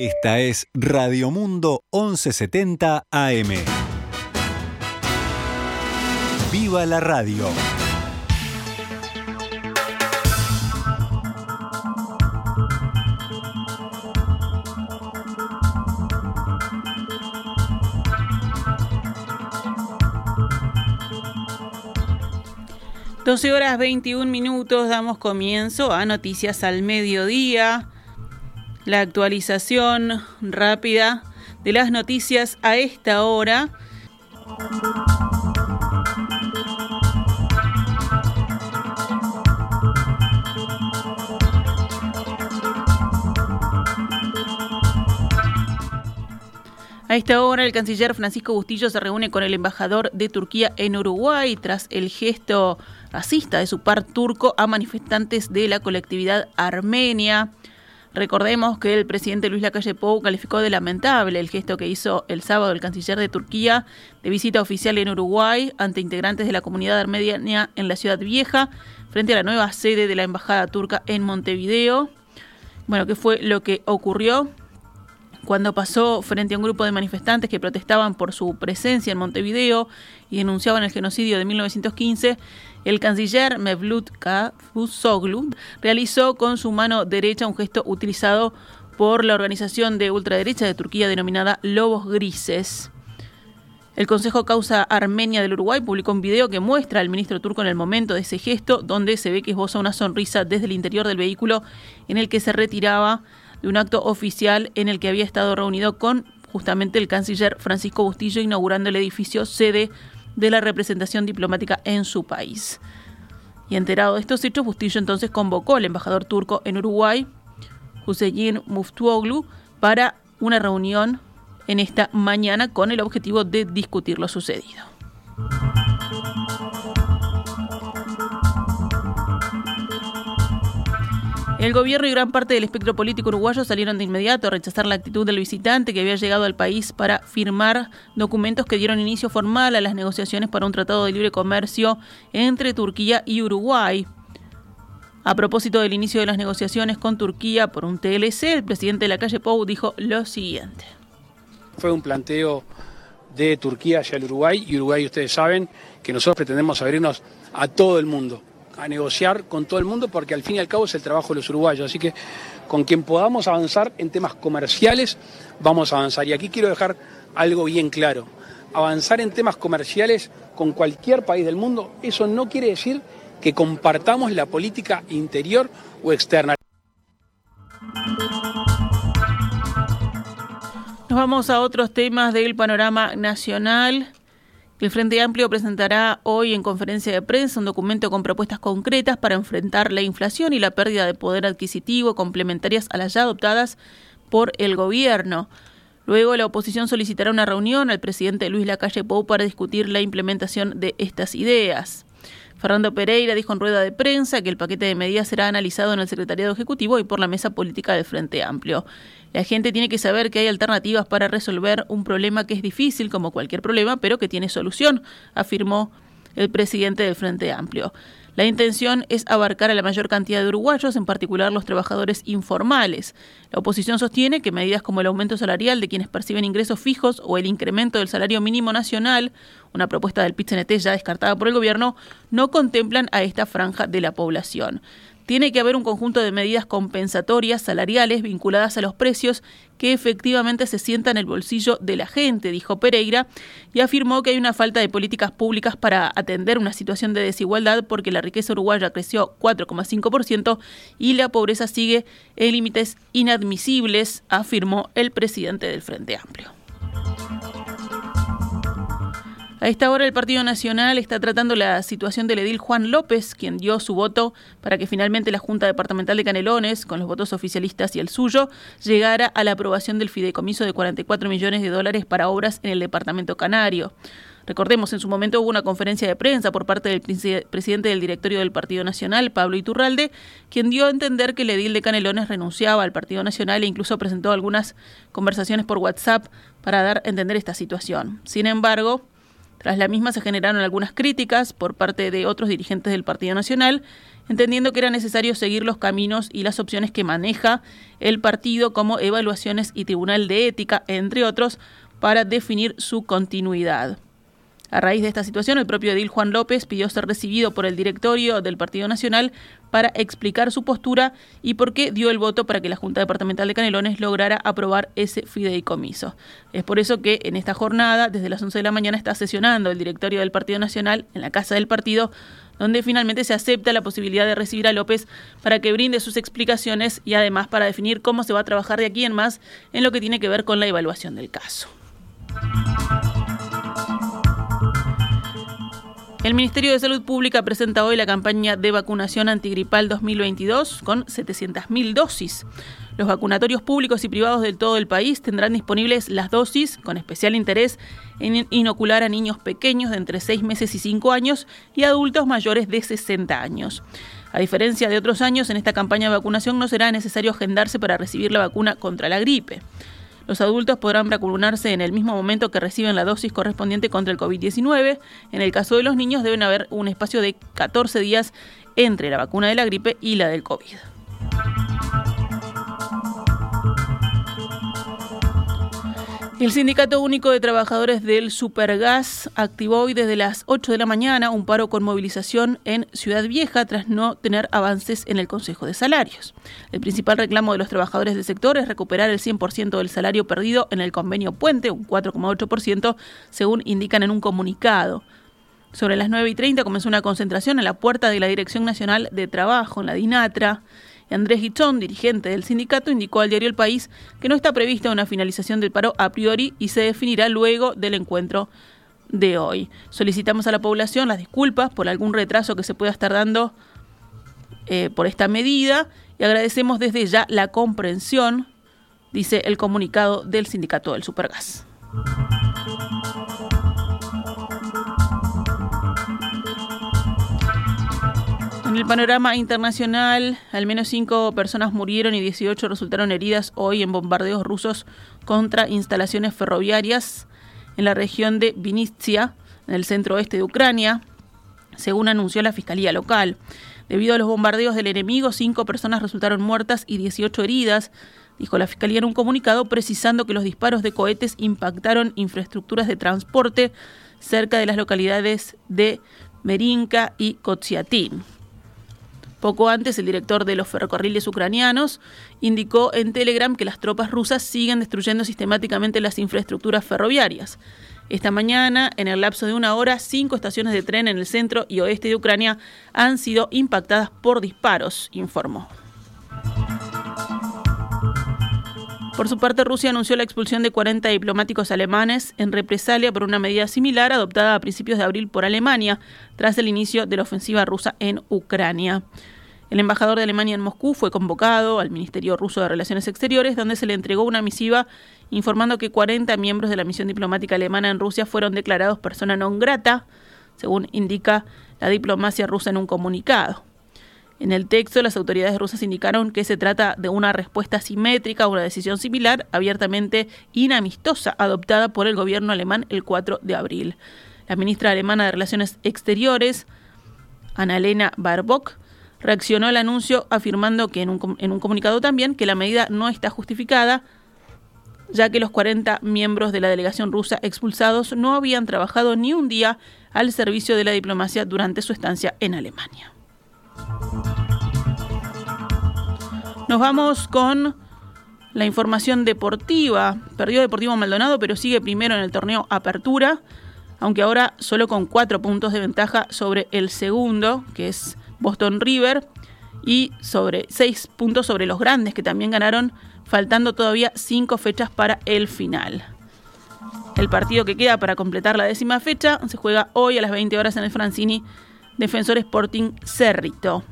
Esta es Radio Mundo 1170 AM. ¡Viva la radio! Doce horas 21 minutos damos comienzo a Noticias al Mediodía la actualización rápida de las noticias a esta hora. A esta hora, el canciller Francisco Bustillo se reúne con el embajador de Turquía en Uruguay tras el gesto racista de su par turco a manifestantes de la colectividad armenia. Recordemos que el presidente Luis Lacalle Pou calificó de lamentable el gesto que hizo el sábado el canciller de Turquía de visita oficial en Uruguay ante integrantes de la comunidad armenia en la ciudad vieja frente a la nueva sede de la embajada turca en Montevideo. Bueno, ¿qué fue lo que ocurrió? Cuando pasó frente a un grupo de manifestantes que protestaban por su presencia en Montevideo y denunciaban el genocidio de 1915, el canciller Mevlut Cavusoglu realizó con su mano derecha un gesto utilizado por la organización de ultraderecha de Turquía denominada Lobos Grises. El Consejo Causa Armenia del Uruguay publicó un video que muestra al ministro turco en el momento de ese gesto, donde se ve que esboza una sonrisa desde el interior del vehículo en el que se retiraba de un acto oficial en el que había estado reunido con justamente el canciller Francisco Bustillo inaugurando el edificio sede de la representación diplomática en su país. Y enterado de estos hechos, Bustillo entonces convocó al embajador turco en Uruguay, Hüseyin Muftuoglu, para una reunión en esta mañana con el objetivo de discutir lo sucedido. El gobierno y gran parte del espectro político uruguayo salieron de inmediato a rechazar la actitud del visitante que había llegado al país para firmar documentos que dieron inicio formal a las negociaciones para un tratado de libre comercio entre Turquía y Uruguay. A propósito del inicio de las negociaciones con Turquía por un TLC, el presidente de la calle Pou dijo lo siguiente. Fue un planteo de Turquía hacia el Uruguay y Uruguay ustedes saben que nosotros pretendemos abrirnos a todo el mundo a negociar con todo el mundo porque al fin y al cabo es el trabajo de los uruguayos. Así que con quien podamos avanzar en temas comerciales, vamos a avanzar. Y aquí quiero dejar algo bien claro. Avanzar en temas comerciales con cualquier país del mundo, eso no quiere decir que compartamos la política interior o externa. Nos vamos a otros temas del panorama nacional. El Frente Amplio presentará hoy en conferencia de prensa un documento con propuestas concretas para enfrentar la inflación y la pérdida de poder adquisitivo complementarias a las ya adoptadas por el gobierno. Luego la oposición solicitará una reunión al presidente Luis Lacalle Pou para discutir la implementación de estas ideas. Fernando Pereira dijo en rueda de prensa que el paquete de medidas será analizado en el Secretariado Ejecutivo y por la mesa política del Frente Amplio. La gente tiene que saber que hay alternativas para resolver un problema que es difícil como cualquier problema, pero que tiene solución, afirmó el presidente del Frente Amplio. La intención es abarcar a la mayor cantidad de uruguayos, en particular los trabajadores informales. La oposición sostiene que medidas como el aumento salarial de quienes perciben ingresos fijos o el incremento del salario mínimo nacional, una propuesta del PIT-CNT ya descartada por el gobierno, no contemplan a esta franja de la población tiene que haber un conjunto de medidas compensatorias salariales vinculadas a los precios que efectivamente se sientan en el bolsillo de la gente, dijo Pereira, y afirmó que hay una falta de políticas públicas para atender una situación de desigualdad porque la riqueza uruguaya creció 4,5% y la pobreza sigue en límites inadmisibles, afirmó el presidente del Frente Amplio. A esta hora el Partido Nacional está tratando la situación del edil Juan López, quien dio su voto para que finalmente la Junta Departamental de Canelones, con los votos oficialistas y el suyo, llegara a la aprobación del fideicomiso de 44 millones de dólares para obras en el departamento canario. Recordemos, en su momento hubo una conferencia de prensa por parte del presidente del directorio del Partido Nacional, Pablo Iturralde, quien dio a entender que el edil de Canelones renunciaba al Partido Nacional e incluso presentó algunas conversaciones por WhatsApp para dar a entender esta situación. Sin embargo, Tras la misma se generaron algunas críticas por parte de otros dirigentes del Partido Nacional, entendiendo que era necesario seguir los caminos y las opciones que maneja el partido como evaluaciones y tribunal de ética, entre otros, para definir su continuidad. A raíz de esta situación, el propio edil Juan López pidió ser recibido por el directorio del Partido Nacional para explicar su postura y por qué dio el voto para que la Junta Departamental de Canelones lograra aprobar ese fideicomiso. Es por eso que en esta jornada, desde las 11 de la mañana, está sesionando el directorio del Partido Nacional en la Casa del Partido, donde finalmente se acepta la posibilidad de recibir a López para que brinde sus explicaciones y además para definir cómo se va a trabajar de aquí en más en lo que tiene que ver con la evaluación del caso. El Ministerio de Salud Pública presenta hoy la campaña de vacunación antigripal 2022 con 700.000 dosis. Los vacunatorios públicos y privados de todo el país tendrán disponibles las dosis, con especial interés en inocular a niños pequeños de entre 6 meses y 5 años y adultos mayores de 60 años. A diferencia de otros años, en esta campaña de vacunación no será necesario agendarse para recibir la vacuna contra la gripe. Los adultos podrán vacunarse en el mismo momento que reciben la dosis correspondiente contra el COVID-19. En el caso de los niños deben haber un espacio de 14 días entre la vacuna de la gripe y la del COVID. El Sindicato Único de Trabajadores del Supergas activó hoy desde las 8 de la mañana un paro con movilización en Ciudad Vieja tras no tener avances en el Consejo de Salarios. El principal reclamo de los trabajadores del sector es recuperar el 100% del salario perdido en el convenio Puente, un 4,8%, según indican en un comunicado. Sobre las 9 y 30 comenzó una concentración en la puerta de la Dirección Nacional de Trabajo, en la DINATRA. Andrés Gichón, dirigente del sindicato, indicó al diario El País que no está prevista una finalización del paro a priori y se definirá luego del encuentro de hoy. Solicitamos a la población las disculpas por algún retraso que se pueda estar dando eh, por esta medida y agradecemos desde ya la comprensión, dice el comunicado del sindicato del Supergas. El panorama internacional, al menos cinco personas murieron y 18 resultaron heridas hoy en bombardeos rusos contra instalaciones ferroviarias en la región de Vinitsia, en el centro oeste de Ucrania, según anunció la fiscalía local. Debido a los bombardeos del enemigo, cinco personas resultaron muertas y 18 heridas, dijo la fiscalía en un comunicado precisando que los disparos de cohetes impactaron infraestructuras de transporte cerca de las localidades de Merinka y Kotsiatin. Poco antes, el director de los ferrocarriles ucranianos indicó en Telegram que las tropas rusas siguen destruyendo sistemáticamente las infraestructuras ferroviarias. Esta mañana, en el lapso de una hora, cinco estaciones de tren en el centro y oeste de Ucrania han sido impactadas por disparos, informó. Por su parte, Rusia anunció la expulsión de 40 diplomáticos alemanes en represalia por una medida similar adoptada a principios de abril por Alemania, tras el inicio de la ofensiva rusa en Ucrania. El embajador de Alemania en Moscú fue convocado al Ministerio ruso de Relaciones Exteriores, donde se le entregó una misiva informando que 40 miembros de la misión diplomática alemana en Rusia fueron declarados persona non grata, según indica la diplomacia rusa en un comunicado. En el texto, las autoridades rusas indicaron que se trata de una respuesta simétrica a una decisión similar, abiertamente inamistosa, adoptada por el gobierno alemán el 4 de abril. La ministra alemana de Relaciones Exteriores, Annalena Baerbock, reaccionó al anuncio afirmando que en un, en un comunicado también que la medida no está justificada, ya que los 40 miembros de la delegación rusa expulsados no habían trabajado ni un día al servicio de la diplomacia durante su estancia en Alemania. Nos vamos con la información deportiva. Perdió Deportivo Maldonado, pero sigue primero en el torneo Apertura, aunque ahora solo con cuatro puntos de ventaja sobre el segundo, que es Boston River, y sobre seis puntos sobre los grandes, que también ganaron, faltando todavía cinco fechas para el final. El partido que queda para completar la décima fecha se juega hoy a las 20 horas en el Francini Defensor Sporting Cerrito.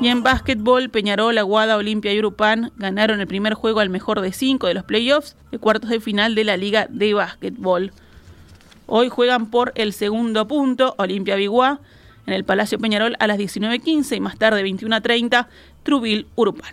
Y en básquetbol, Peñarol, Aguada, Olimpia y Urupán ganaron el primer juego al mejor de cinco de los playoffs de cuartos de final de la Liga de Básquetbol. Hoy juegan por el segundo punto Olimpia Biguá en el Palacio Peñarol a las 19.15 y más tarde 21.30 Trubil Urupán.